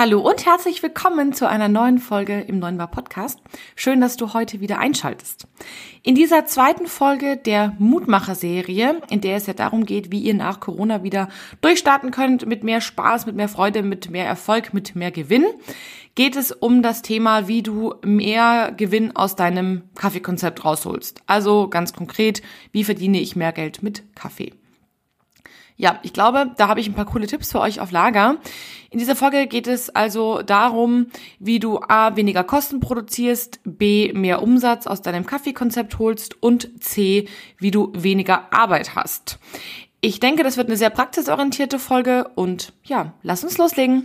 Hallo und herzlich willkommen zu einer neuen Folge im Neuen Bar Podcast. Schön, dass du heute wieder einschaltest. In dieser zweiten Folge der Mutmacher-Serie, in der es ja darum geht, wie ihr nach Corona wieder durchstarten könnt mit mehr Spaß, mit mehr Freude, mit mehr Erfolg, mit mehr Gewinn, geht es um das Thema, wie du mehr Gewinn aus deinem Kaffeekonzept rausholst. Also ganz konkret, wie verdiene ich mehr Geld mit Kaffee? Ja, ich glaube, da habe ich ein paar coole Tipps für euch auf Lager. In dieser Folge geht es also darum, wie du A, weniger Kosten produzierst, B, mehr Umsatz aus deinem Kaffeekonzept holst und C, wie du weniger Arbeit hast. Ich denke, das wird eine sehr praxisorientierte Folge und ja, lass uns loslegen.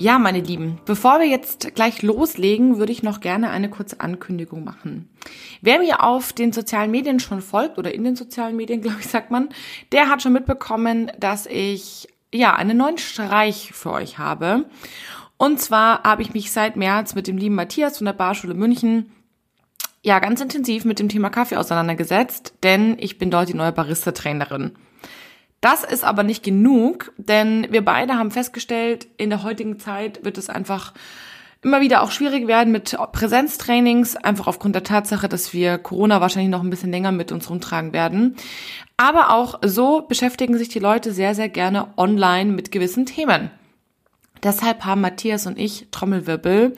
Ja, meine Lieben, bevor wir jetzt gleich loslegen, würde ich noch gerne eine kurze Ankündigung machen. Wer mir auf den sozialen Medien schon folgt oder in den sozialen Medien, glaube ich, sagt man, der hat schon mitbekommen, dass ich ja, einen neuen Streich für euch habe. Und zwar habe ich mich seit März mit dem lieben Matthias von der Barschule München ja ganz intensiv mit dem Thema Kaffee auseinandergesetzt, denn ich bin dort die neue Barista-Trainerin. Das ist aber nicht genug, denn wir beide haben festgestellt, in der heutigen Zeit wird es einfach immer wieder auch schwierig werden mit Präsenztrainings, einfach aufgrund der Tatsache, dass wir Corona wahrscheinlich noch ein bisschen länger mit uns rumtragen werden. Aber auch so beschäftigen sich die Leute sehr, sehr gerne online mit gewissen Themen. Deshalb haben Matthias und ich Trommelwirbel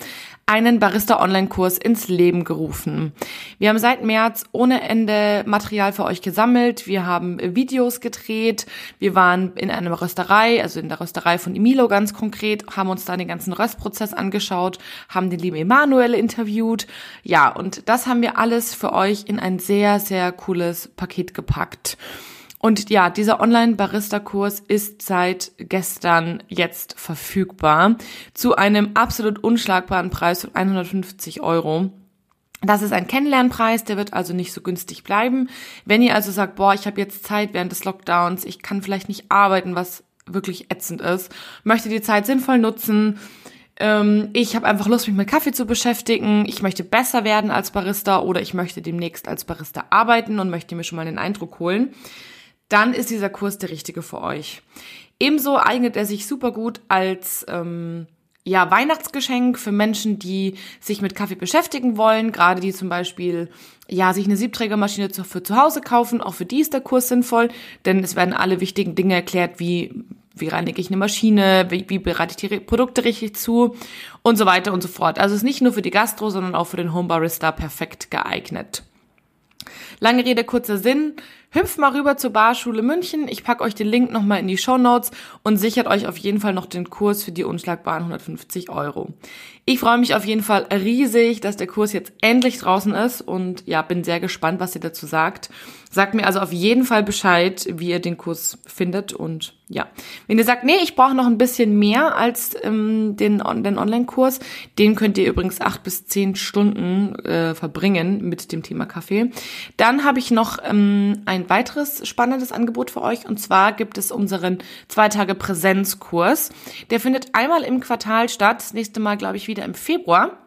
einen Barista-Online-Kurs ins Leben gerufen. Wir haben seit März ohne Ende Material für euch gesammelt. Wir haben Videos gedreht. Wir waren in einer Rösterei, also in der Rösterei von Emilo ganz konkret, haben uns da den ganzen Röstprozess angeschaut, haben den lieben Emanuel interviewt. Ja, und das haben wir alles für euch in ein sehr, sehr cooles Paket gepackt. Und ja, dieser Online-Barista-Kurs ist seit gestern jetzt verfügbar zu einem absolut unschlagbaren Preis von 150 Euro. Das ist ein Kennenlernpreis, der wird also nicht so günstig bleiben. Wenn ihr also sagt, boah, ich habe jetzt Zeit während des Lockdowns, ich kann vielleicht nicht arbeiten, was wirklich ätzend ist, möchte die Zeit sinnvoll nutzen, ähm, ich habe einfach Lust, mich mit Kaffee zu beschäftigen, ich möchte besser werden als Barista oder ich möchte demnächst als Barista arbeiten und möchte mir schon mal den Eindruck holen, dann ist dieser Kurs der richtige für euch. Ebenso eignet er sich super gut als ähm, ja, Weihnachtsgeschenk für Menschen, die sich mit Kaffee beschäftigen wollen, gerade die zum Beispiel ja, sich eine Siebträgermaschine für zu Hause kaufen. Auch für die ist der Kurs sinnvoll, denn es werden alle wichtigen Dinge erklärt, wie wie reinige ich eine Maschine, wie, wie bereite ich die Produkte richtig zu und so weiter und so fort. Also es ist nicht nur für die Gastro, sondern auch für den Home Barista perfekt geeignet. Lange Rede, kurzer Sinn. Hüpft mal rüber zur Barschule München. Ich packe euch den Link nochmal in die Show Notes und sichert euch auf jeden Fall noch den Kurs für die unschlagbaren 150 Euro. Ich freue mich auf jeden Fall riesig, dass der Kurs jetzt endlich draußen ist und ja, bin sehr gespannt, was ihr dazu sagt. Sagt mir also auf jeden Fall Bescheid, wie ihr den Kurs findet und ja. Wenn ihr sagt, nee, ich brauche noch ein bisschen mehr als ähm, den, den Online-Kurs, den könnt ihr übrigens acht bis zehn Stunden äh, verbringen mit dem Thema Kaffee. Dann habe ich noch ähm, ein weiteres spannendes Angebot für euch und zwar gibt es unseren zwei Tage Präsenzkurs. Der findet einmal im Quartal statt. Das nächste Mal, glaube ich, wieder im Februar.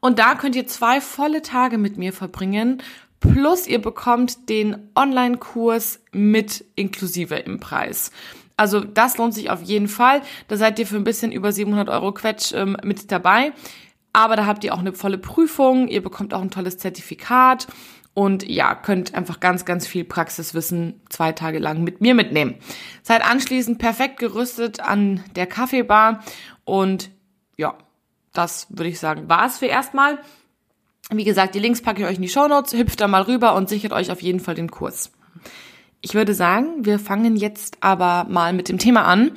Und da könnt ihr zwei volle Tage mit mir verbringen. Plus ihr bekommt den Online-Kurs mit inklusive im Preis. Also das lohnt sich auf jeden Fall. Da seid ihr für ein bisschen über 700 Euro Quetsch ähm, mit dabei. Aber da habt ihr auch eine volle Prüfung. Ihr bekommt auch ein tolles Zertifikat. Und ja, könnt einfach ganz, ganz viel Praxiswissen zwei Tage lang mit mir mitnehmen. Seid anschließend perfekt gerüstet an der Kaffeebar. Und ja, das würde ich sagen, war es für erstmal. Wie gesagt, die Links packe ich euch in die Show Notes, hüpft da mal rüber und sichert euch auf jeden Fall den Kurs. Ich würde sagen, wir fangen jetzt aber mal mit dem Thema an.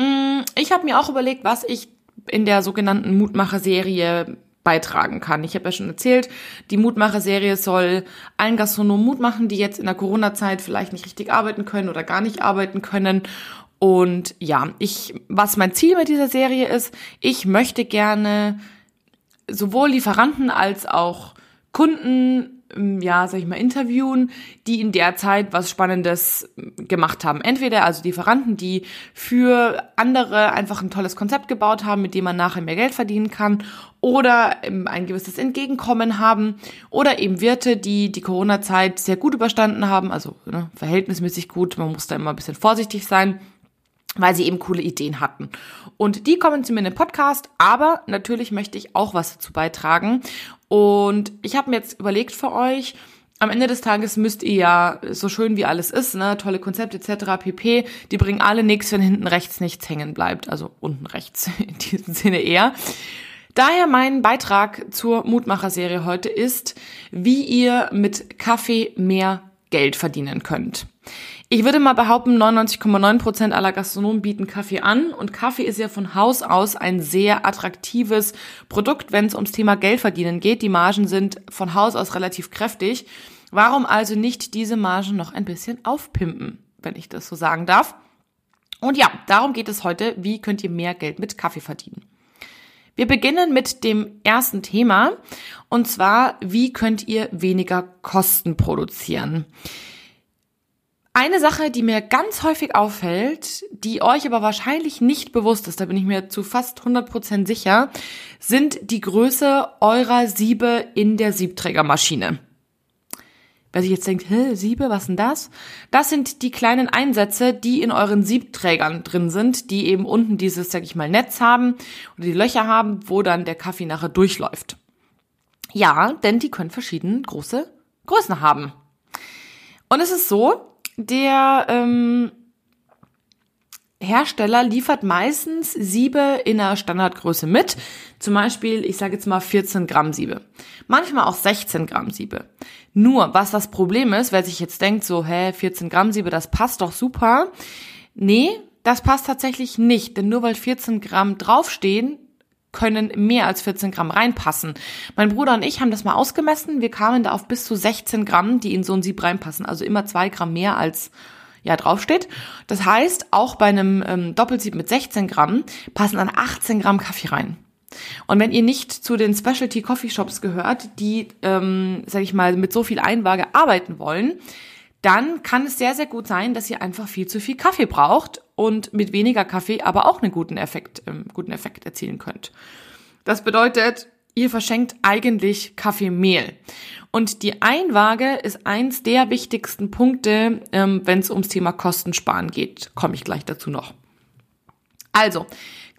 Mm, ich habe mir auch überlegt, was ich in der sogenannten Mutmacher-Serie beitragen kann. Ich habe ja schon erzählt, die Mutmacher-Serie soll allen Gastronomen Mut machen, die jetzt in der Corona-Zeit vielleicht nicht richtig arbeiten können oder gar nicht arbeiten können und ja, ich, was mein Ziel mit dieser Serie ist, ich möchte gerne sowohl Lieferanten als auch Kunden ja, sag ich mal, interviewen, die in der Zeit was Spannendes gemacht haben. Entweder also Lieferanten, die für andere einfach ein tolles Konzept gebaut haben, mit dem man nachher mehr Geld verdienen kann, oder ein gewisses Entgegenkommen haben, oder eben Wirte, die die Corona-Zeit sehr gut überstanden haben, also ne, verhältnismäßig gut, man muss da immer ein bisschen vorsichtig sein weil sie eben coole Ideen hatten. Und die kommen zu mir in den Podcast, aber natürlich möchte ich auch was dazu beitragen. Und ich habe mir jetzt überlegt für euch, am Ende des Tages müsst ihr ja, so schön wie alles ist, ne, tolle Konzepte etc. pp, die bringen alle nichts, wenn hinten rechts nichts hängen bleibt. Also unten rechts in diesem Sinne eher. Daher mein Beitrag zur Mutmacher-Serie heute ist, wie ihr mit Kaffee mehr Geld verdienen könnt. Ich würde mal behaupten, 99,9% aller Gastronomen bieten Kaffee an und Kaffee ist ja von Haus aus ein sehr attraktives Produkt, wenn es ums Thema Geld verdienen geht. Die Margen sind von Haus aus relativ kräftig. Warum also nicht diese Margen noch ein bisschen aufpimpen, wenn ich das so sagen darf? Und ja, darum geht es heute. Wie könnt ihr mehr Geld mit Kaffee verdienen? Wir beginnen mit dem ersten Thema und zwar, wie könnt ihr weniger Kosten produzieren? Eine Sache, die mir ganz häufig auffällt, die euch aber wahrscheinlich nicht bewusst ist, da bin ich mir zu fast 100% sicher, sind die Größe eurer Siebe in der Siebträgermaschine. Wer sich jetzt denkt, Hä, Siebe, was denn das? Das sind die kleinen Einsätze, die in euren Siebträgern drin sind, die eben unten dieses, sag ich mal, Netz haben oder die Löcher haben, wo dann der Kaffee nachher durchläuft. Ja, denn die können verschiedene große Größen haben. Und es ist so, der ähm, Hersteller liefert meistens Siebe in einer Standardgröße mit. Zum Beispiel, ich sage jetzt mal 14 Gramm Siebe. Manchmal auch 16 Gramm Siebe. Nur, was das Problem ist, wer sich jetzt denkt, so, hä, 14 Gramm Siebe, das passt doch super. Nee, das passt tatsächlich nicht. Denn nur weil 14 Gramm draufstehen, können mehr als 14 Gramm reinpassen. Mein Bruder und ich haben das mal ausgemessen. Wir kamen da auf bis zu 16 Gramm, die in so ein Sieb reinpassen. Also immer zwei Gramm mehr als ja draufsteht. Das heißt, auch bei einem ähm, Doppelsieb mit 16 Gramm passen dann 18 Gramm Kaffee rein. Und wenn ihr nicht zu den Specialty Coffee Shops gehört, die, ähm, sag ich mal, mit so viel Einwaage arbeiten wollen, dann kann es sehr, sehr gut sein, dass ihr einfach viel zu viel Kaffee braucht und mit weniger Kaffee aber auch einen guten Effekt, ähm, guten Effekt erzielen könnt. Das bedeutet, ihr verschenkt eigentlich Kaffeemehl. Und die Einwaage ist eins der wichtigsten Punkte, ähm, wenn es ums Thema Kostensparen geht. Komme ich gleich dazu noch. Also,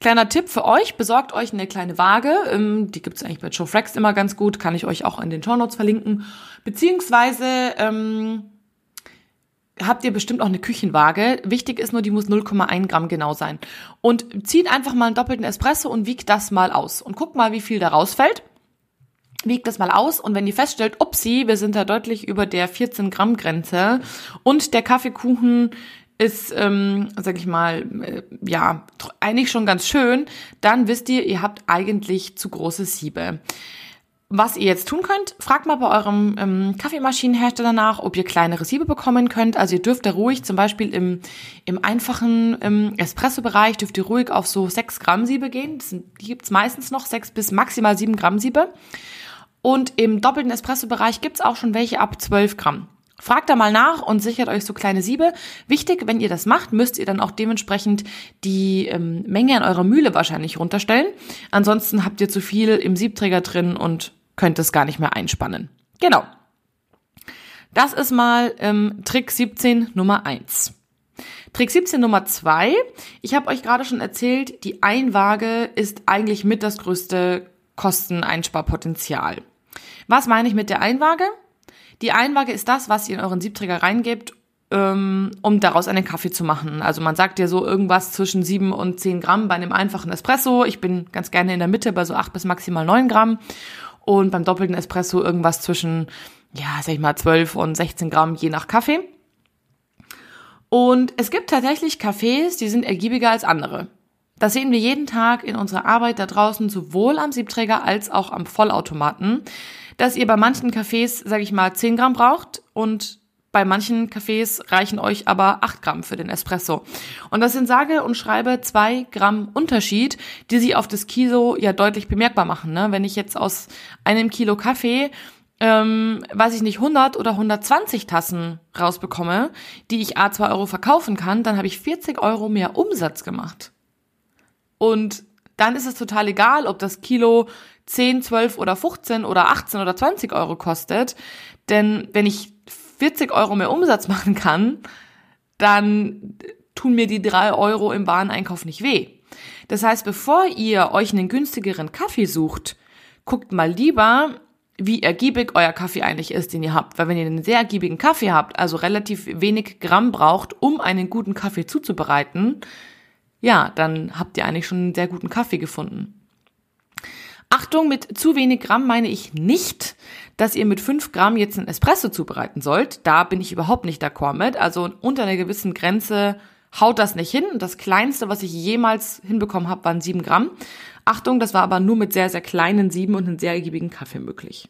kleiner Tipp für euch, besorgt euch eine kleine Waage. Ähm, die gibt's eigentlich bei Joe Frax immer ganz gut, kann ich euch auch in den Show Notes verlinken. Beziehungsweise ähm, habt ihr bestimmt auch eine Küchenwaage. Wichtig ist nur, die muss 0,1 Gramm genau sein. Und zieht einfach mal einen doppelten Espresso und wiegt das mal aus. Und guckt mal, wie viel da rausfällt. Wiegt das mal aus und wenn ihr feststellt, upsie, wir sind da deutlich über der 14 Gramm Grenze und der Kaffeekuchen ist, ähm, sag ich mal, äh, ja, eigentlich schon ganz schön, dann wisst ihr, ihr habt eigentlich zu große Siebe. Was ihr jetzt tun könnt, fragt mal bei eurem ähm, Kaffeemaschinenhersteller nach, ob ihr kleinere Siebe bekommen könnt. Also ihr dürft da ruhig, zum Beispiel im, im einfachen ähm, Espresso-Bereich, dürft ihr ruhig auf so 6 Gramm Siebe gehen. Sind, die gibt's meistens noch, 6 bis maximal 7 Gramm Siebe. Und im doppelten Espresso-Bereich gibt's auch schon welche ab 12 Gramm. Fragt da mal nach und sichert euch so kleine Siebe. Wichtig, wenn ihr das macht, müsst ihr dann auch dementsprechend die ähm, Menge an eurer Mühle wahrscheinlich runterstellen. Ansonsten habt ihr zu viel im Siebträger drin und könnt es gar nicht mehr einspannen. Genau. Das ist mal ähm, Trick 17 Nummer 1. Trick 17 Nummer 2. Ich habe euch gerade schon erzählt, die Einwaage ist eigentlich mit das größte Kosteneinsparpotenzial. Was meine ich mit der Einwaage? Die Einwaage ist das, was ihr in euren Siebträger reingebt, ähm, um daraus einen Kaffee zu machen. Also man sagt ja so irgendwas zwischen 7 und 10 Gramm bei einem einfachen Espresso. Ich bin ganz gerne in der Mitte bei so 8 bis maximal 9 Gramm und beim doppelten Espresso irgendwas zwischen, ja, sag ich mal, 12 und 16 Gramm je nach Kaffee. Und es gibt tatsächlich Cafés, die sind ergiebiger als andere. Das sehen wir jeden Tag in unserer Arbeit da draußen, sowohl am Siebträger als auch am Vollautomaten, dass ihr bei manchen Cafés, sag ich mal, 10 Gramm braucht und bei manchen Cafés reichen euch aber 8 Gramm für den Espresso. Und das sind sage und schreibe 2 Gramm Unterschied, die sich auf das Kilo ja deutlich bemerkbar machen. Ne? Wenn ich jetzt aus einem Kilo Kaffee ähm, weiß ich nicht, 100 oder 120 Tassen rausbekomme, die ich A 2 Euro verkaufen kann, dann habe ich 40 Euro mehr Umsatz gemacht. Und dann ist es total egal, ob das Kilo 10, 12 oder 15 oder 18 oder 20 Euro kostet. Denn wenn ich 40 Euro mehr Umsatz machen kann, dann tun mir die drei Euro im Wareneinkauf nicht weh. Das heißt, bevor ihr euch einen günstigeren Kaffee sucht, guckt mal lieber, wie ergiebig euer Kaffee eigentlich ist, den ihr habt. Weil wenn ihr einen sehr ergiebigen Kaffee habt, also relativ wenig Gramm braucht, um einen guten Kaffee zuzubereiten, ja, dann habt ihr eigentlich schon einen sehr guten Kaffee gefunden. Achtung, mit zu wenig Gramm meine ich nicht, dass ihr mit fünf Gramm jetzt einen Espresso zubereiten sollt. Da bin ich überhaupt nicht d'accord mit. Also unter einer gewissen Grenze haut das nicht hin. Das kleinste, was ich jemals hinbekommen habe, waren sieben Gramm. Achtung, das war aber nur mit sehr, sehr kleinen Sieben und einem sehr ergiebigen Kaffee möglich.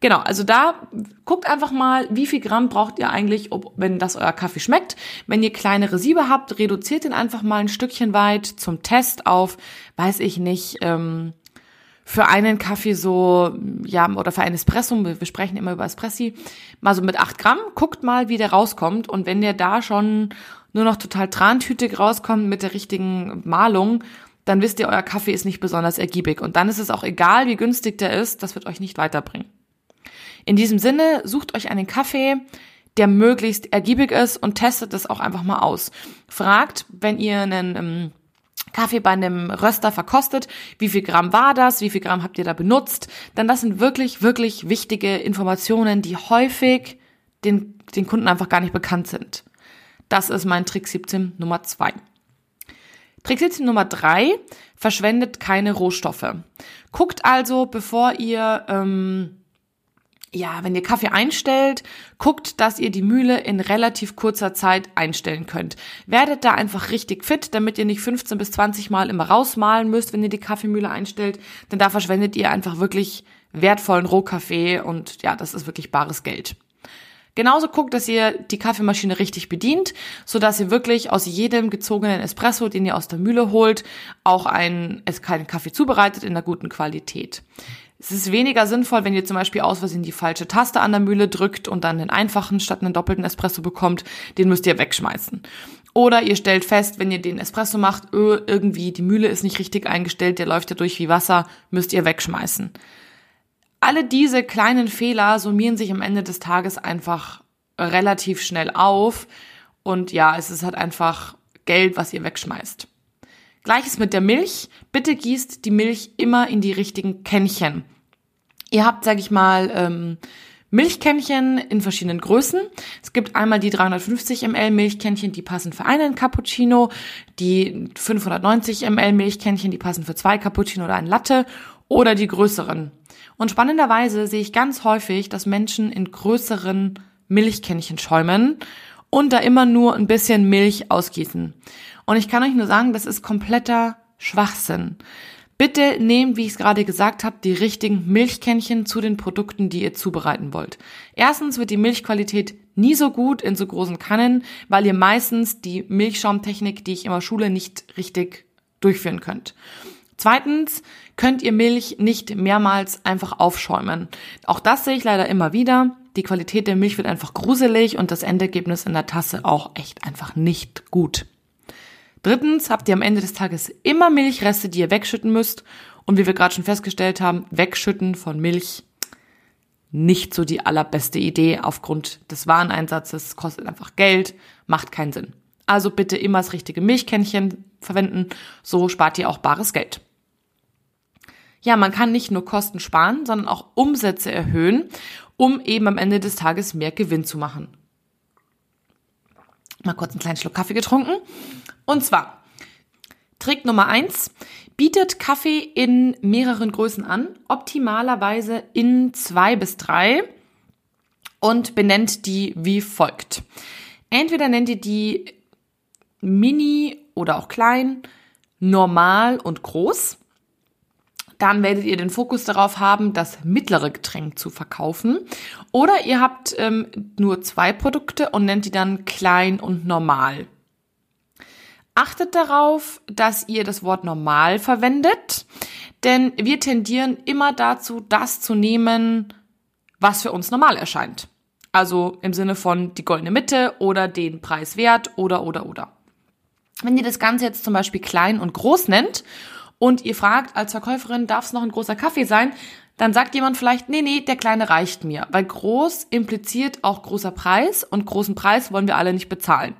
Genau, also da guckt einfach mal, wie viel Gramm braucht ihr eigentlich, ob, wenn das euer Kaffee schmeckt. Wenn ihr kleinere Siebe habt, reduziert den einfach mal ein Stückchen weit zum Test auf, weiß ich nicht, ähm, für einen Kaffee so, ja, oder für ein Espresso, wir sprechen immer über Espressi, mal so mit acht Gramm, guckt mal, wie der rauskommt. Und wenn der da schon nur noch total trantütig rauskommt mit der richtigen Malung, dann wisst ihr, euer Kaffee ist nicht besonders ergiebig. Und dann ist es auch egal, wie günstig der ist, das wird euch nicht weiterbringen. In diesem Sinne, sucht euch einen Kaffee, der möglichst ergiebig ist und testet das auch einfach mal aus. Fragt, wenn ihr einen ähm, Kaffee bei einem Röster verkostet, wie viel Gramm war das, wie viel Gramm habt ihr da benutzt, denn das sind wirklich, wirklich wichtige Informationen, die häufig den, den Kunden einfach gar nicht bekannt sind. Das ist mein Trick 17 Nummer 2. Trick 17 Nummer 3, verschwendet keine Rohstoffe. Guckt also, bevor ihr ähm, ja, wenn ihr Kaffee einstellt, guckt, dass ihr die Mühle in relativ kurzer Zeit einstellen könnt. Werdet da einfach richtig fit, damit ihr nicht 15 bis 20 Mal immer rausmalen müsst, wenn ihr die Kaffeemühle einstellt, denn da verschwendet ihr einfach wirklich wertvollen Rohkaffee und ja, das ist wirklich bares Geld. Genauso guckt, dass ihr die Kaffeemaschine richtig bedient, so dass ihr wirklich aus jedem gezogenen Espresso, den ihr aus der Mühle holt, auch einen, keinen Kaffee zubereitet in einer guten Qualität. Es ist weniger sinnvoll, wenn ihr zum Beispiel aus Versehen die falsche Taste an der Mühle drückt und dann den einfachen statt einen doppelten Espresso bekommt. Den müsst ihr wegschmeißen. Oder ihr stellt fest, wenn ihr den Espresso macht, öh, irgendwie die Mühle ist nicht richtig eingestellt, der läuft ja durch wie Wasser, müsst ihr wegschmeißen. Alle diese kleinen Fehler summieren sich am Ende des Tages einfach relativ schnell auf. Und ja, es ist halt einfach Geld, was ihr wegschmeißt. Gleiches mit der Milch. Bitte gießt die Milch immer in die richtigen Kännchen. Ihr habt, sag ich mal, ähm, Milchkännchen in verschiedenen Größen. Es gibt einmal die 350 ml Milchkännchen, die passen für einen Cappuccino, die 590 ml Milchkännchen, die passen für zwei Cappuccino oder ein Latte oder die größeren. Und spannenderweise sehe ich ganz häufig, dass Menschen in größeren Milchkännchen schäumen und da immer nur ein bisschen Milch ausgießen. Und ich kann euch nur sagen, das ist kompletter Schwachsinn. Bitte nehmt, wie ich es gerade gesagt habe, die richtigen Milchkännchen zu den Produkten, die ihr zubereiten wollt. Erstens wird die Milchqualität nie so gut in so großen Kannen, weil ihr meistens die Milchschaumtechnik, die ich immer schule, nicht richtig durchführen könnt. Zweitens könnt ihr Milch nicht mehrmals einfach aufschäumen. Auch das sehe ich leider immer wieder. Die Qualität der Milch wird einfach gruselig und das Endergebnis in der Tasse auch echt einfach nicht gut. Drittens habt ihr am Ende des Tages immer Milchreste, die ihr wegschütten müsst. Und wie wir gerade schon festgestellt haben, wegschütten von Milch nicht so die allerbeste Idee aufgrund des Wareneinsatzes, kostet einfach Geld, macht keinen Sinn. Also bitte immer das richtige Milchkännchen verwenden, so spart ihr auch bares Geld. Ja, man kann nicht nur Kosten sparen, sondern auch Umsätze erhöhen, um eben am Ende des Tages mehr Gewinn zu machen. Mal kurz einen kleinen Schluck Kaffee getrunken. Und zwar, Trick Nummer eins: bietet Kaffee in mehreren Größen an, optimalerweise in zwei bis drei und benennt die wie folgt. Entweder nennt ihr die mini oder auch klein, normal und groß dann werdet ihr den Fokus darauf haben, das mittlere Getränk zu verkaufen. Oder ihr habt ähm, nur zwei Produkte und nennt die dann klein und normal. Achtet darauf, dass ihr das Wort normal verwendet, denn wir tendieren immer dazu, das zu nehmen, was für uns normal erscheint. Also im Sinne von die goldene Mitte oder den Preis wert oder oder oder. Wenn ihr das Ganze jetzt zum Beispiel klein und groß nennt und ihr fragt als Verkäuferin, darf es noch ein großer Kaffee sein, dann sagt jemand vielleicht, nee, nee, der kleine reicht mir, weil groß impliziert auch großer Preis und großen Preis wollen wir alle nicht bezahlen.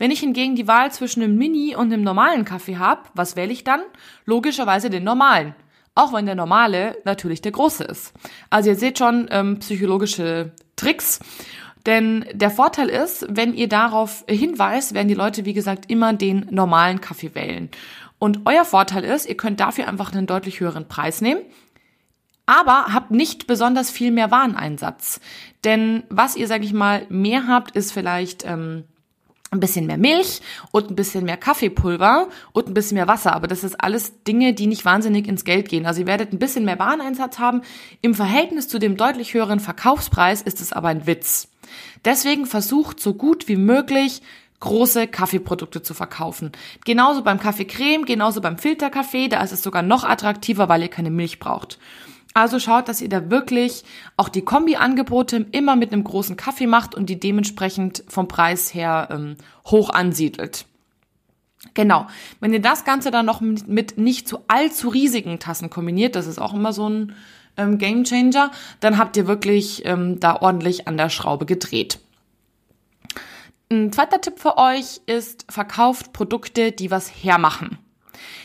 Wenn ich hingegen die Wahl zwischen einem Mini und einem normalen Kaffee habe, was wähle ich dann? Logischerweise den normalen. Auch wenn der normale natürlich der große ist. Also ihr seht schon ähm, psychologische Tricks. Denn der Vorteil ist, wenn ihr darauf hinweist, werden die Leute, wie gesagt, immer den normalen Kaffee wählen. Und euer Vorteil ist, ihr könnt dafür einfach einen deutlich höheren Preis nehmen, aber habt nicht besonders viel mehr Wareneinsatz. Denn was ihr, sag ich mal, mehr habt, ist vielleicht ähm, ein bisschen mehr Milch und ein bisschen mehr Kaffeepulver und ein bisschen mehr Wasser. Aber das ist alles Dinge, die nicht wahnsinnig ins Geld gehen. Also ihr werdet ein bisschen mehr Wareneinsatz haben. Im Verhältnis zu dem deutlich höheren Verkaufspreis ist es aber ein Witz. Deswegen versucht so gut wie möglich große Kaffeeprodukte zu verkaufen. Genauso beim Kaffeecreme, genauso beim Filterkaffee, da ist es sogar noch attraktiver, weil ihr keine Milch braucht. Also schaut, dass ihr da wirklich auch die Kombi-Angebote immer mit einem großen Kaffee macht und die dementsprechend vom Preis her ähm, hoch ansiedelt. Genau. Wenn ihr das Ganze dann noch mit, nicht zu allzu riesigen Tassen kombiniert, das ist auch immer so ein ähm, Game Changer, dann habt ihr wirklich ähm, da ordentlich an der Schraube gedreht. Ein zweiter Tipp für euch ist, verkauft Produkte, die was hermachen.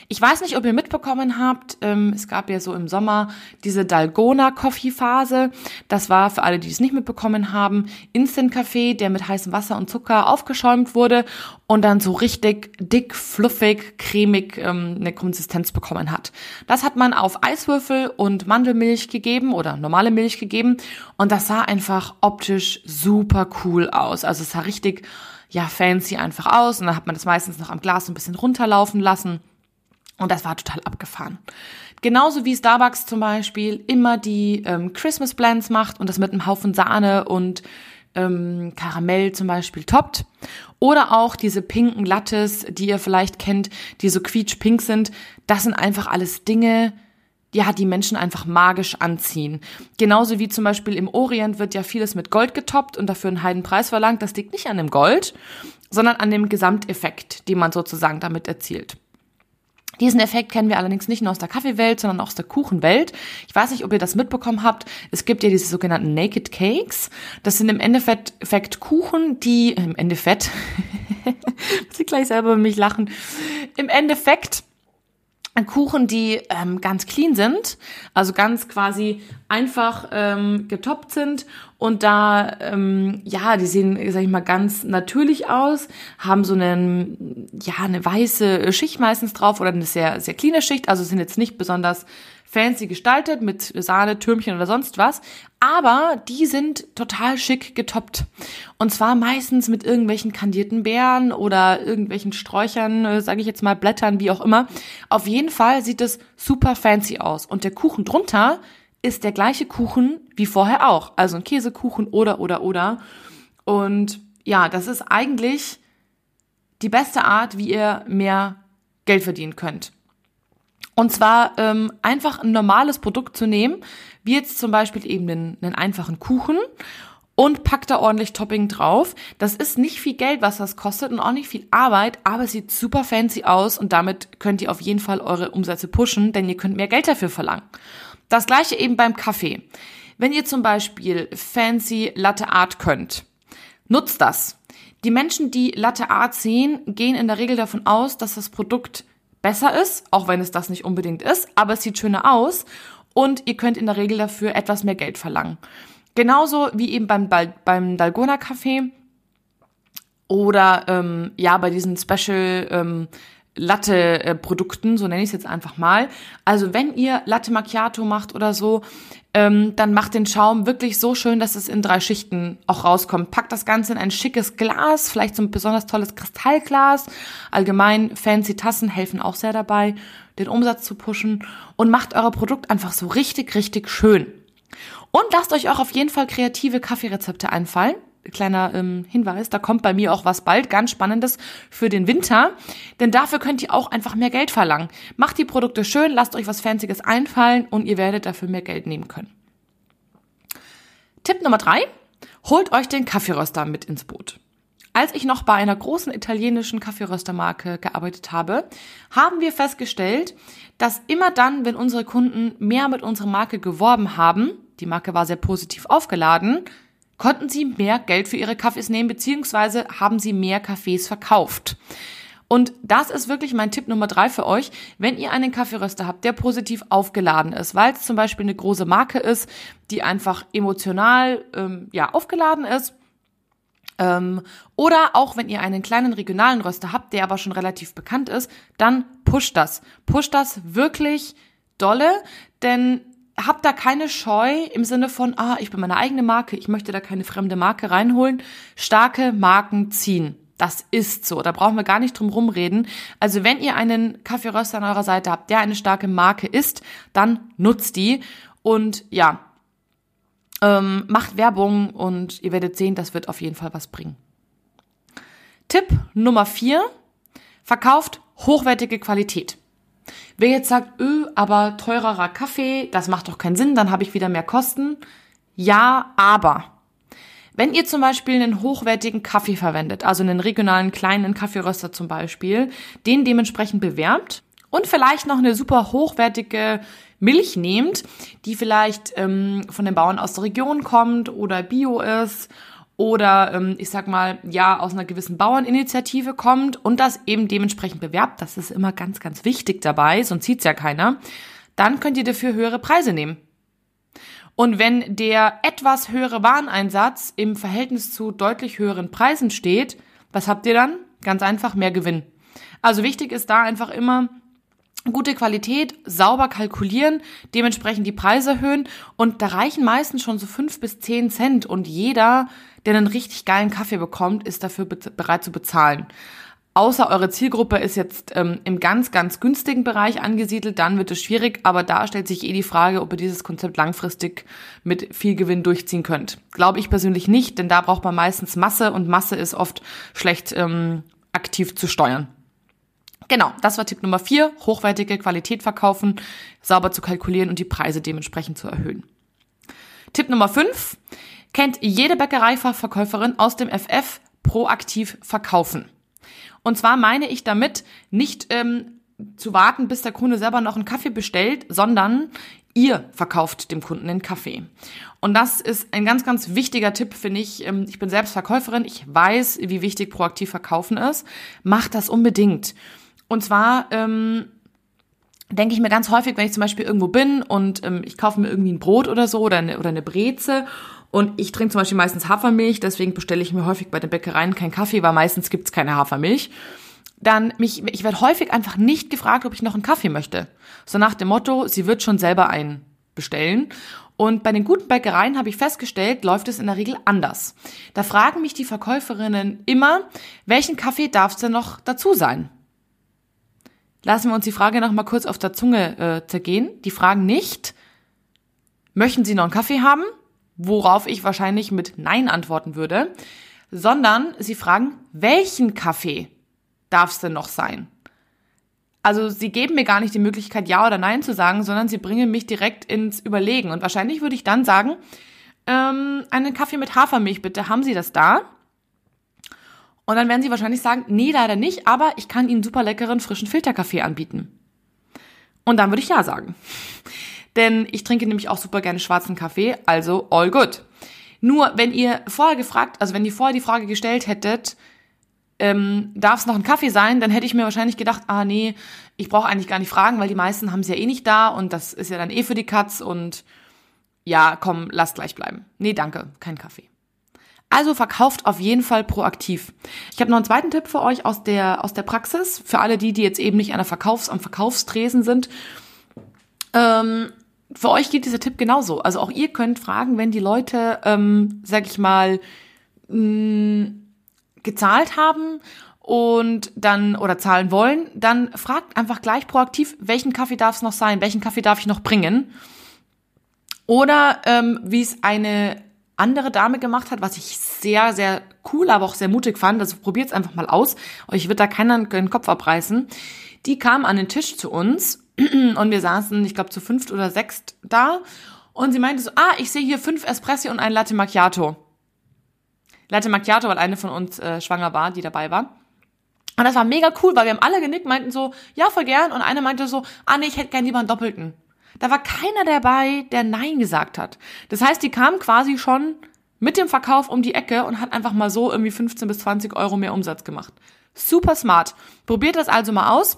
Ich weiß nicht, ob ihr mitbekommen habt, ähm, es gab ja so im Sommer diese Dalgona-Coffee-Phase. Das war für alle, die es nicht mitbekommen haben, Instant-Kaffee, der mit heißem Wasser und Zucker aufgeschäumt wurde und dann so richtig dick, fluffig, cremig ähm, eine Konsistenz bekommen hat. Das hat man auf Eiswürfel und Mandelmilch gegeben oder normale Milch gegeben und das sah einfach optisch super cool aus. Also es sah richtig ja, fancy einfach aus und dann hat man das meistens noch am Glas ein bisschen runterlaufen lassen. Und das war total abgefahren. Genauso wie Starbucks zum Beispiel immer die ähm, Christmas Blends macht und das mit einem Haufen Sahne und ähm, Karamell zum Beispiel toppt. Oder auch diese pinken Lattes, die ihr vielleicht kennt, die so quietschpink sind. Das sind einfach alles Dinge, ja, die Menschen einfach magisch anziehen. Genauso wie zum Beispiel im Orient wird ja vieles mit Gold getoppt und dafür einen Heidenpreis verlangt. Das liegt nicht an dem Gold, sondern an dem Gesamteffekt, den man sozusagen damit erzielt. Diesen Effekt kennen wir allerdings nicht nur aus der Kaffeewelt, sondern auch aus der Kuchenwelt. Ich weiß nicht, ob ihr das mitbekommen habt. Es gibt ja diese sogenannten Naked Cakes. Das sind im Endeffekt Kuchen, die, im Endeffekt, muss ich gleich selber über mich lachen, im Endeffekt Kuchen, die ähm, ganz clean sind, also ganz quasi einfach ähm, getoppt sind. Und da, ähm, ja, die sehen, sag ich mal, ganz natürlich aus, haben so einen, ja, eine weiße Schicht meistens drauf oder eine sehr, sehr cleane Schicht, also sind jetzt nicht besonders fancy gestaltet mit Sahne, Türmchen oder sonst was, aber die sind total schick getoppt. Und zwar meistens mit irgendwelchen kandierten Beeren oder irgendwelchen Sträuchern, äh, sage ich jetzt mal Blättern, wie auch immer. Auf jeden Fall sieht es super fancy aus. Und der Kuchen drunter ist der gleiche Kuchen wie vorher auch. Also ein Käsekuchen oder, oder, oder. Und ja, das ist eigentlich die beste Art, wie ihr mehr Geld verdienen könnt. Und zwar ähm, einfach ein normales Produkt zu nehmen, wie jetzt zum Beispiel eben einen, einen einfachen Kuchen und packt da ordentlich Topping drauf. Das ist nicht viel Geld, was das kostet und auch nicht viel Arbeit, aber es sieht super fancy aus und damit könnt ihr auf jeden Fall eure Umsätze pushen, denn ihr könnt mehr Geld dafür verlangen. Das gleiche eben beim Kaffee. Wenn ihr zum Beispiel fancy Latte Art könnt, nutzt das. Die Menschen, die Latte Art sehen, gehen in der Regel davon aus, dass das Produkt besser ist, auch wenn es das nicht unbedingt ist, aber es sieht schöner aus und ihr könnt in der Regel dafür etwas mehr Geld verlangen. Genauso wie eben beim, beim Dalgona Café oder ähm, ja bei diesen Special ähm, Latte-Produkten, so nenne ich es jetzt einfach mal. Also wenn ihr Latte Macchiato macht oder so, ähm, dann macht den Schaum wirklich so schön, dass es in drei Schichten auch rauskommt. Packt das Ganze in ein schickes Glas, vielleicht so ein besonders tolles Kristallglas. Allgemein fancy Tassen helfen auch sehr dabei, den Umsatz zu pushen und macht euer Produkt einfach so richtig, richtig schön. Und lasst euch auch auf jeden Fall kreative Kaffeerezepte einfallen kleiner ähm, Hinweis, da kommt bei mir auch was bald, ganz spannendes für den Winter, denn dafür könnt ihr auch einfach mehr Geld verlangen. Macht die Produkte schön, lasst euch was Fancyes einfallen und ihr werdet dafür mehr Geld nehmen können. Tipp Nummer drei, holt euch den Kaffeeröster mit ins Boot. Als ich noch bei einer großen italienischen Kaffeeröstermarke gearbeitet habe, haben wir festgestellt, dass immer dann, wenn unsere Kunden mehr mit unserer Marke geworben haben, die Marke war sehr positiv aufgeladen, konnten sie mehr Geld für ihre Kaffees nehmen, beziehungsweise haben sie mehr Kaffees verkauft. Und das ist wirklich mein Tipp Nummer drei für euch. Wenn ihr einen Kaffeeröster habt, der positiv aufgeladen ist, weil es zum Beispiel eine große Marke ist, die einfach emotional ähm, ja aufgeladen ist, ähm, oder auch wenn ihr einen kleinen regionalen Röster habt, der aber schon relativ bekannt ist, dann pusht das. Pusht das wirklich dolle, denn habt da keine Scheu im Sinne von, ah, ich bin meine eigene Marke, ich möchte da keine fremde Marke reinholen. Starke Marken ziehen. Das ist so. Da brauchen wir gar nicht drum rumreden. Also wenn ihr einen Kaffeeröster an eurer Seite habt, der eine starke Marke ist, dann nutzt die. Und ja, ähm, macht Werbung und ihr werdet sehen, das wird auf jeden Fall was bringen. Tipp Nummer vier: Verkauft hochwertige Qualität. Wer jetzt sagt, öh, aber teurerer Kaffee, das macht doch keinen Sinn, dann habe ich wieder mehr Kosten. Ja, aber. Wenn ihr zum Beispiel einen hochwertigen Kaffee verwendet, also einen regionalen kleinen Kaffeeröster zum Beispiel, den dementsprechend bewerbt und vielleicht noch eine super hochwertige Milch nehmt, die vielleicht ähm, von den Bauern aus der Region kommt oder bio ist oder ähm, ich sag mal, ja, aus einer gewissen Bauerninitiative kommt und das eben dementsprechend bewerbt, das ist immer ganz, ganz wichtig dabei, sonst sieht's ja keiner, dann könnt ihr dafür höhere Preise nehmen. Und wenn der etwas höhere Wareneinsatz im Verhältnis zu deutlich höheren Preisen steht, was habt ihr dann? Ganz einfach mehr Gewinn. Also wichtig ist da einfach immer, gute Qualität, sauber kalkulieren, dementsprechend die Preise erhöhen und da reichen meistens schon so fünf bis zehn Cent und jeder, der einen richtig geilen Kaffee bekommt, ist dafür bereit zu bezahlen. Außer eure Zielgruppe ist jetzt ähm, im ganz, ganz günstigen Bereich angesiedelt, dann wird es schwierig, aber da stellt sich eh die Frage, ob ihr dieses Konzept langfristig mit viel Gewinn durchziehen könnt. Glaube ich persönlich nicht, denn da braucht man meistens Masse und Masse ist oft schlecht ähm, aktiv zu steuern. Genau, das war Tipp Nummer vier. Hochwertige Qualität verkaufen, sauber zu kalkulieren und die Preise dementsprechend zu erhöhen. Tipp Nummer fünf. Kennt jede Bäckereifachverkäuferin aus dem FF proaktiv verkaufen. Und zwar meine ich damit nicht ähm, zu warten, bis der Kunde selber noch einen Kaffee bestellt, sondern ihr verkauft dem Kunden den Kaffee. Und das ist ein ganz, ganz wichtiger Tipp, finde ich. Ähm, ich bin selbst Verkäuferin, ich weiß, wie wichtig proaktiv verkaufen ist. Macht das unbedingt. Und zwar ähm, denke ich mir ganz häufig, wenn ich zum Beispiel irgendwo bin und ähm, ich kaufe mir irgendwie ein Brot oder so oder eine, oder eine Breze und ich trinke zum Beispiel meistens Hafermilch, deswegen bestelle ich mir häufig bei den Bäckereien keinen Kaffee, weil meistens gibt's keine Hafermilch. Dann mich, ich werde häufig einfach nicht gefragt, ob ich noch einen Kaffee möchte. So nach dem Motto, sie wird schon selber einen bestellen. Und bei den guten Bäckereien habe ich festgestellt, läuft es in der Regel anders. Da fragen mich die Verkäuferinnen immer, welchen Kaffee darf es denn noch dazu sein? Lassen wir uns die Frage noch mal kurz auf der Zunge äh, zergehen. Die fragen nicht, möchten Sie noch einen Kaffee haben? Worauf ich wahrscheinlich mit Nein antworten würde, sondern sie fragen, welchen Kaffee darf es denn noch sein? Also sie geben mir gar nicht die Möglichkeit, Ja oder Nein zu sagen, sondern sie bringen mich direkt ins Überlegen. Und wahrscheinlich würde ich dann sagen, ähm, einen Kaffee mit Hafermilch bitte, haben Sie das da? Und dann werden sie wahrscheinlich sagen, nee, leider nicht, aber ich kann Ihnen super leckeren frischen Filterkaffee anbieten. Und dann würde ich ja sagen. Denn ich trinke nämlich auch super gerne schwarzen Kaffee, also all good. Nur, wenn ihr vorher gefragt, also wenn ihr vorher die Frage gestellt hättet, ähm, darf es noch ein Kaffee sein, dann hätte ich mir wahrscheinlich gedacht, ah nee, ich brauche eigentlich gar nicht fragen, weil die meisten haben es ja eh nicht da und das ist ja dann eh für die Katz und ja, komm, lass gleich bleiben. Nee, danke, kein Kaffee. Also verkauft auf jeden Fall proaktiv. Ich habe noch einen zweiten Tipp für euch aus der, aus der Praxis, für alle die, die jetzt eben nicht an der Verkaufs-, am Verkaufstresen sind. Ähm, für euch geht dieser Tipp genauso. Also auch ihr könnt fragen, wenn die Leute, ähm, sag ich mal, mh, mm, gezahlt haben und dann oder zahlen wollen, dann fragt einfach gleich proaktiv, welchen Kaffee darf es noch sein, welchen Kaffee darf ich noch bringen. Oder ähm, wie es eine andere Dame gemacht hat, was ich sehr, sehr cool, aber auch sehr mutig fand. Also probiert's einfach mal aus. Euch wird da keiner den Kopf abreißen. Die kam an den Tisch zu uns und wir saßen, ich glaube, zu fünft oder sechst da. Und sie meinte so, ah, ich sehe hier fünf Espresso und ein Latte Macchiato. Latte Macchiato, weil eine von uns äh, schwanger war, die dabei war. Und das war mega cool, weil wir haben alle genickt, meinten so, ja, voll gern. Und eine meinte so, ah nee, ich hätte gern lieber einen Doppelten. Da war keiner dabei, der Nein gesagt hat. Das heißt, die kam quasi schon mit dem Verkauf um die Ecke und hat einfach mal so irgendwie 15 bis 20 Euro mehr Umsatz gemacht. Super smart. Probiert das also mal aus.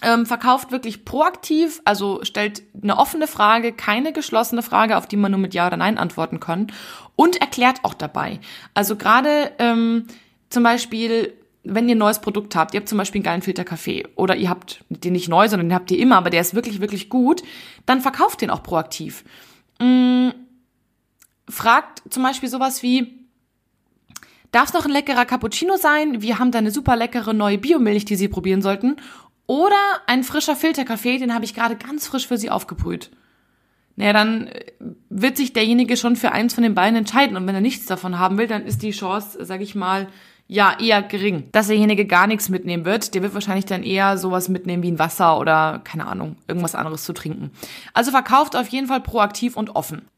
Ähm, verkauft wirklich proaktiv, also stellt eine offene Frage, keine geschlossene Frage, auf die man nur mit Ja oder Nein antworten kann und erklärt auch dabei. Also gerade ähm, zum Beispiel, wenn ihr ein neues Produkt habt, ihr habt zum Beispiel einen geilen Filterkaffee oder ihr habt den nicht neu, sondern den habt ihr immer, aber der ist wirklich, wirklich gut, dann verkauft den auch proaktiv. Mm, fragt zum Beispiel sowas wie, darf es noch ein leckerer Cappuccino sein? Wir haben da eine super leckere neue Biomilch, die Sie probieren sollten. Oder ein frischer Filterkaffee, den habe ich gerade ganz frisch für Sie aufgebrüht naja, dann äh, wird sich derjenige schon für eins von den beiden entscheiden. Und wenn er nichts davon haben will, dann ist die Chance, sag ich mal, ja, eher gering. Dass derjenige gar nichts mitnehmen wird, der wird wahrscheinlich dann eher sowas mitnehmen wie ein Wasser oder, keine Ahnung, irgendwas anderes zu trinken. Also verkauft auf jeden Fall proaktiv und offen.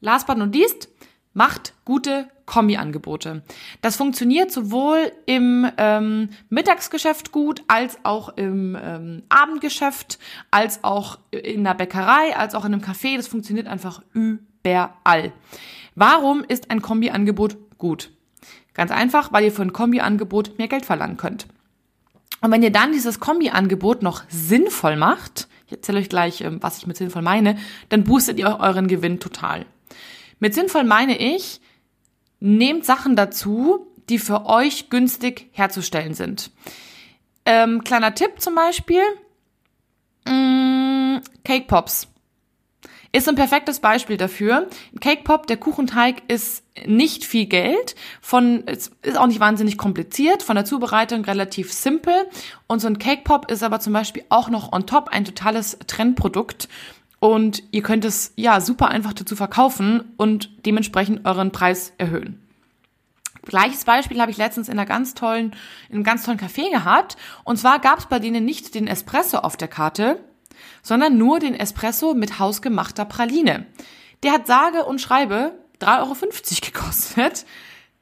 Last but not least, macht gute Kombi-Angebote. Das funktioniert sowohl im ähm, Mittagsgeschäft gut, als auch im ähm, Abendgeschäft, als auch in der Bäckerei, als auch in einem Café. Das funktioniert einfach überall. Warum ist ein Kombi-Angebot gut? Ganz einfach, weil ihr für ein Kombi-Angebot mehr Geld verlangen könnt. Und wenn ihr dann dieses Kombi-Angebot noch sinnvoll macht, ich erzähle euch gleich, ähm, was ich mit sinnvoll meine, dann boostet ihr euren Gewinn total. Mit sinnvoll meine ich, nehmt Sachen dazu, die für euch günstig herzustellen sind. Ähm, kleiner Tipp zum Beispiel, mh, mm, Cake Pops. Ist ein perfektes Beispiel dafür. Cake Pop, der Kuchenteig ist nicht viel Geld, von, ist auch nicht wahnsinnig kompliziert, von der Zubereitung relativ simpel. Und so ein Cake Pop ist aber zum Beispiel auch noch on top ein totales Trendprodukt und ihr könnt es ja super einfach dazu verkaufen und dementsprechend euren Preis erhöhen. Gleiches Beispiel habe ich letztens in einer ganz tollen, in einem ganz tollen Café gehabt. Und zwar gab es bei denen nicht den Espresso auf der Karte, sondern nur den Espresso mit hausgemachter Praline. Der hat sage und schreibe 3,50 Euro gekostet.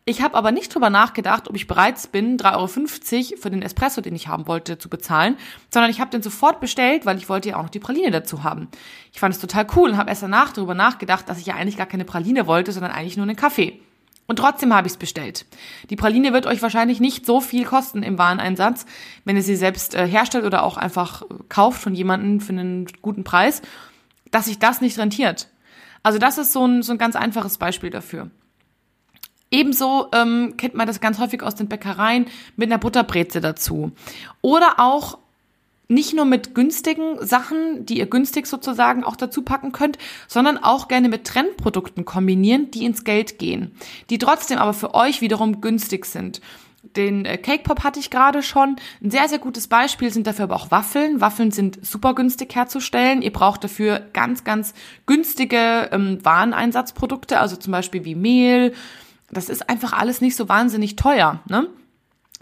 Ich habe aber nicht drüber nachgedacht, ob ich bereits bin, 3,50 Euro für den Espresso, den ich haben wollte, zu bezahlen, sondern ich habe den sofort bestellt, weil ich wollte ja auch noch die Praline dazu haben. Ich fand es total cool und habe erst danach darüber nachgedacht, dass ich ja eigentlich gar keine Praline wollte, sondern eigentlich nur einen Kaffee. Und trotzdem habe ich es bestellt. Die Praline wird euch wahrscheinlich nicht so viel kosten im Wareneinsatz, wenn ihr sie selbst äh, herstellt oder auch einfach kauft von jemandem für einen guten Preis, dass sich das nicht rentiert. Also das ist so ein, so ein ganz einfaches Beispiel dafür. Ebenso ähm, kennt man das ganz häufig aus den Bäckereien mit einer Butterbreze dazu. Oder auch nicht nur mit günstigen Sachen, die ihr günstig sozusagen auch dazu packen könnt, sondern auch gerne mit Trendprodukten kombinieren, die ins Geld gehen, die trotzdem aber für euch wiederum günstig sind. Den äh, Cake Pop hatte ich gerade schon. Ein sehr, sehr gutes Beispiel sind dafür aber auch Waffeln. Waffeln sind super günstig herzustellen. Ihr braucht dafür ganz, ganz günstige ähm, Wareneinsatzprodukte, also zum Beispiel wie Mehl, das ist einfach alles nicht so wahnsinnig teuer, ne?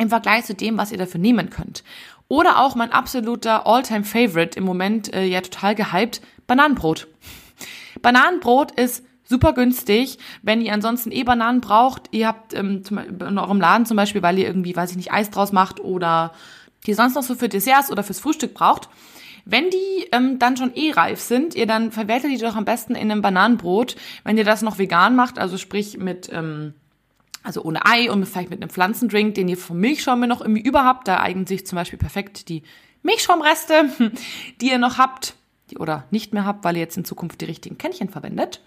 Im Vergleich zu dem, was ihr dafür nehmen könnt. Oder auch mein absoluter All-Time-Favorite, im Moment äh, ja total gehypt, Bananenbrot. Bananenbrot ist super günstig, wenn ihr ansonsten eh Bananen braucht. Ihr habt ähm, zum, in eurem Laden zum Beispiel, weil ihr irgendwie, weiß ich nicht, Eis draus macht oder die sonst noch so für Desserts oder fürs Frühstück braucht. Wenn die ähm, dann schon eh reif sind, ihr dann verwertet die doch am besten in einem Bananenbrot. Wenn ihr das noch vegan macht, also sprich mit ähm, also ohne Ei und vielleicht mit einem Pflanzendrink, den ihr vom Milchschaum noch irgendwie über habt. Da eignen sich zum Beispiel perfekt die Milchschaumreste, die ihr noch habt oder nicht mehr habt, weil ihr jetzt in Zukunft die richtigen Kännchen verwendet.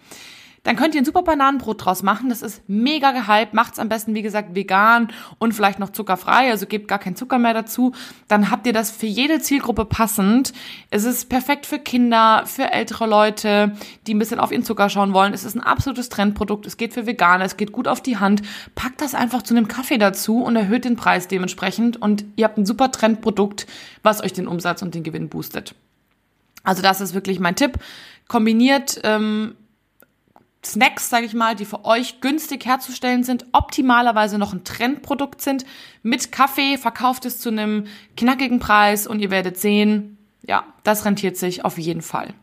Dann könnt ihr ein super Bananenbrot draus machen. Das ist mega gehypt. Macht's am besten, wie gesagt, vegan und vielleicht noch zuckerfrei. Also gebt gar keinen Zucker mehr dazu. Dann habt ihr das für jede Zielgruppe passend. Es ist perfekt für Kinder, für ältere Leute, die ein bisschen auf ihren Zucker schauen wollen. Es ist ein absolutes Trendprodukt. Es geht für Veganer. Es geht gut auf die Hand. Packt das einfach zu einem Kaffee dazu und erhöht den Preis dementsprechend. Und ihr habt ein super Trendprodukt, was euch den Umsatz und den Gewinn boostet. Also das ist wirklich mein Tipp. Kombiniert ähm, Snacks, sage ich mal, die für euch günstig herzustellen sind, optimalerweise noch ein Trendprodukt sind, mit Kaffee, verkauft es zu einem knackigen Preis und ihr werdet sehen, ja, das rentiert sich auf jeden Fall.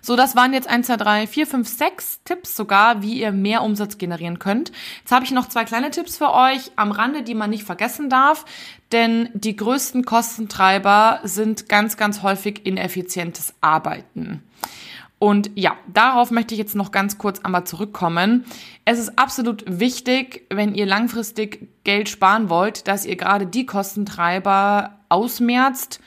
So, das waren jetzt 1, 2, 3, 4, 5, 6 Tipps sogar, wie ihr mehr Umsatz generieren könnt. Jetzt habe ich noch zwei kleine Tipps für euch am Rande, die man nicht vergessen darf, denn die größten Kostentreiber sind ganz, ganz häufig ineffizientes Arbeiten. Und ja, darauf möchte ich jetzt noch ganz kurz einmal zurückkommen. Es ist absolut wichtig, wenn ihr langfristig Geld sparen wollt, dass ihr gerade die Kostentreiber ausmerzt,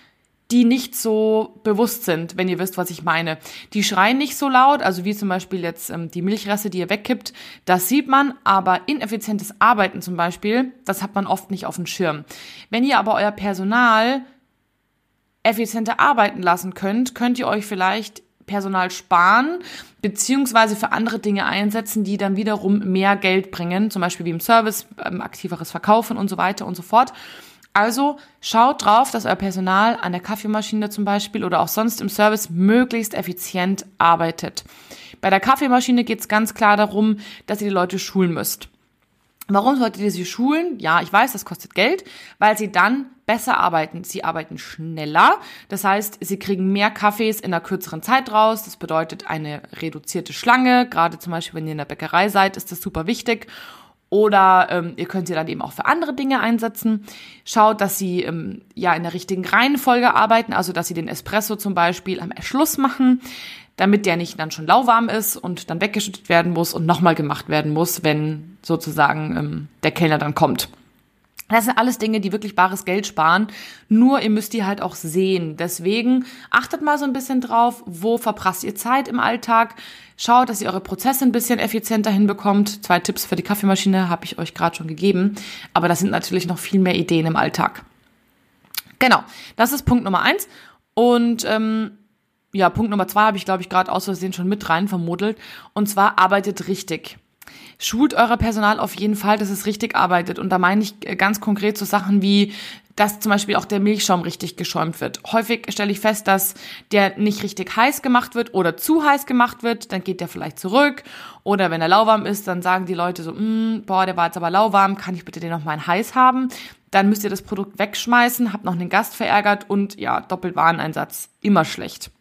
die nicht so bewusst sind, wenn ihr wisst, was ich meine. Die schreien nicht so laut, also wie zum Beispiel jetzt ähm, die Milchreste, die ihr wegkippt, das sieht man, aber ineffizientes Arbeiten zum Beispiel, das hat man oft nicht auf dem Schirm. Wenn ihr aber euer Personal effizienter arbeiten lassen könnt, könnt ihr euch vielleicht Personal sparen, beziehungsweise für andere Dinge einsetzen, die dann wiederum mehr Geld bringen, zum Beispiel wie im Service, ähm, aktiveres Verkaufen und so weiter und so fort. Also schaut drauf, dass euer Personal an der Kaffeemaschine zum Beispiel oder auch sonst im Service möglichst effizient arbeitet. Bei der Kaffeemaschine geht es ganz klar darum, dass ihr die Leute schulen müsst. Warum solltet ihr sie schulen? Ja, ich weiß, das kostet Geld, weil sie dann besser arbeiten. Sie arbeiten schneller. Das heißt, sie kriegen mehr Kaffees in einer kürzeren Zeit raus. Das bedeutet eine reduzierte Schlange. Gerade zum Beispiel, wenn ihr in der Bäckerei seid, ist das super wichtig. Oder ähm, ihr könnt sie dann eben auch für andere Dinge einsetzen. Schaut, dass sie ähm, ja in der richtigen Reihenfolge arbeiten, also dass sie den Espresso zum Beispiel am Erschluss machen, damit der nicht dann schon lauwarm ist und dann weggeschüttet werden muss und nochmal gemacht werden muss, wenn sozusagen ähm, der Kellner dann kommt. Das sind alles Dinge, die wirklich bares Geld sparen. Nur ihr müsst die halt auch sehen. Deswegen achtet mal so ein bisschen drauf, wo verprasst ihr Zeit im Alltag. Schaut, dass ihr eure Prozesse ein bisschen effizienter hinbekommt. Zwei Tipps für die Kaffeemaschine habe ich euch gerade schon gegeben. Aber das sind natürlich noch viel mehr Ideen im Alltag. Genau, das ist Punkt Nummer eins. Und ähm, ja, Punkt Nummer zwei habe ich, glaube ich, gerade aus Versehen schon mit rein vermodelt. Und zwar arbeitet richtig. Schult euer Personal auf jeden Fall, dass es richtig arbeitet. Und da meine ich äh, ganz konkret so Sachen wie, dass zum Beispiel auch der Milchschaum richtig geschäumt wird. Häufig stelle ich fest, dass der nicht richtig heiß gemacht wird oder zu heiß gemacht wird, dann geht der vielleicht zurück. Oder wenn er lauwarm ist, dann sagen die Leute so, mm, boah, der war jetzt aber lauwarm, kann ich bitte den noch mal in heiß haben? Dann müsst ihr das Produkt wegschmeißen, habt noch einen Gast verärgert und ja, Doppelwareneinsatz, immer schlecht.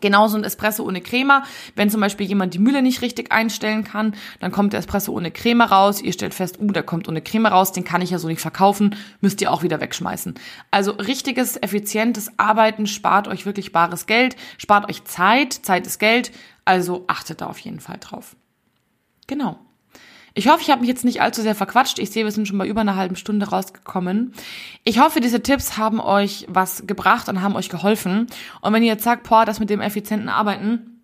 Genauso ein Espresso ohne Crema. Wenn zum Beispiel jemand die Mühle nicht richtig einstellen kann, dann kommt der Espresso ohne Creme raus. Ihr stellt fest, uh, der kommt ohne Creme raus, den kann ich ja so nicht verkaufen, müsst ihr auch wieder wegschmeißen. Also richtiges, effizientes Arbeiten spart euch wirklich bares Geld, spart euch Zeit. Zeit ist Geld. Also achtet da auf jeden Fall drauf. Genau. Ich hoffe, ich habe mich jetzt nicht allzu sehr verquatscht. Ich sehe, wir sind schon bei über einer halben Stunde rausgekommen. Ich hoffe, diese Tipps haben euch was gebracht und haben euch geholfen. Und wenn ihr jetzt sagt, boah, das mit dem effizienten Arbeiten,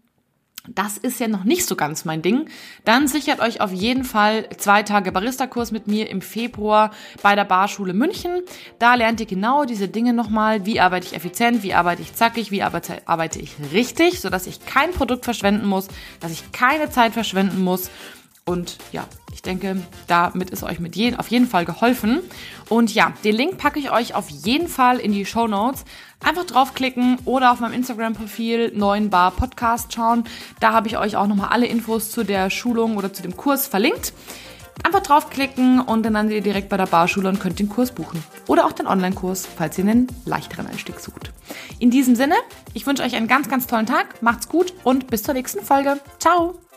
das ist ja noch nicht so ganz mein Ding. Dann sichert euch auf jeden Fall zwei Tage Barista-Kurs mit mir im Februar bei der Barschule München. Da lernt ihr genau diese Dinge nochmal. Wie arbeite ich effizient? Wie arbeite ich zackig? Wie arbeite, arbeite ich richtig? Sodass ich kein Produkt verschwenden muss, dass ich keine Zeit verschwenden muss und ja, ich denke, damit ist euch mit jeden, auf jeden Fall geholfen. Und ja, den Link packe ich euch auf jeden Fall in die Show Notes. Einfach draufklicken oder auf meinem Instagram-Profil 9 Bar Podcast schauen. Da habe ich euch auch nochmal alle Infos zu der Schulung oder zu dem Kurs verlinkt. Einfach draufklicken und dann landet ihr direkt bei der Barschule und könnt den Kurs buchen. Oder auch den Online-Kurs, falls ihr einen leichteren Einstieg sucht. In diesem Sinne, ich wünsche euch einen ganz, ganz tollen Tag, macht's gut und bis zur nächsten Folge. Ciao!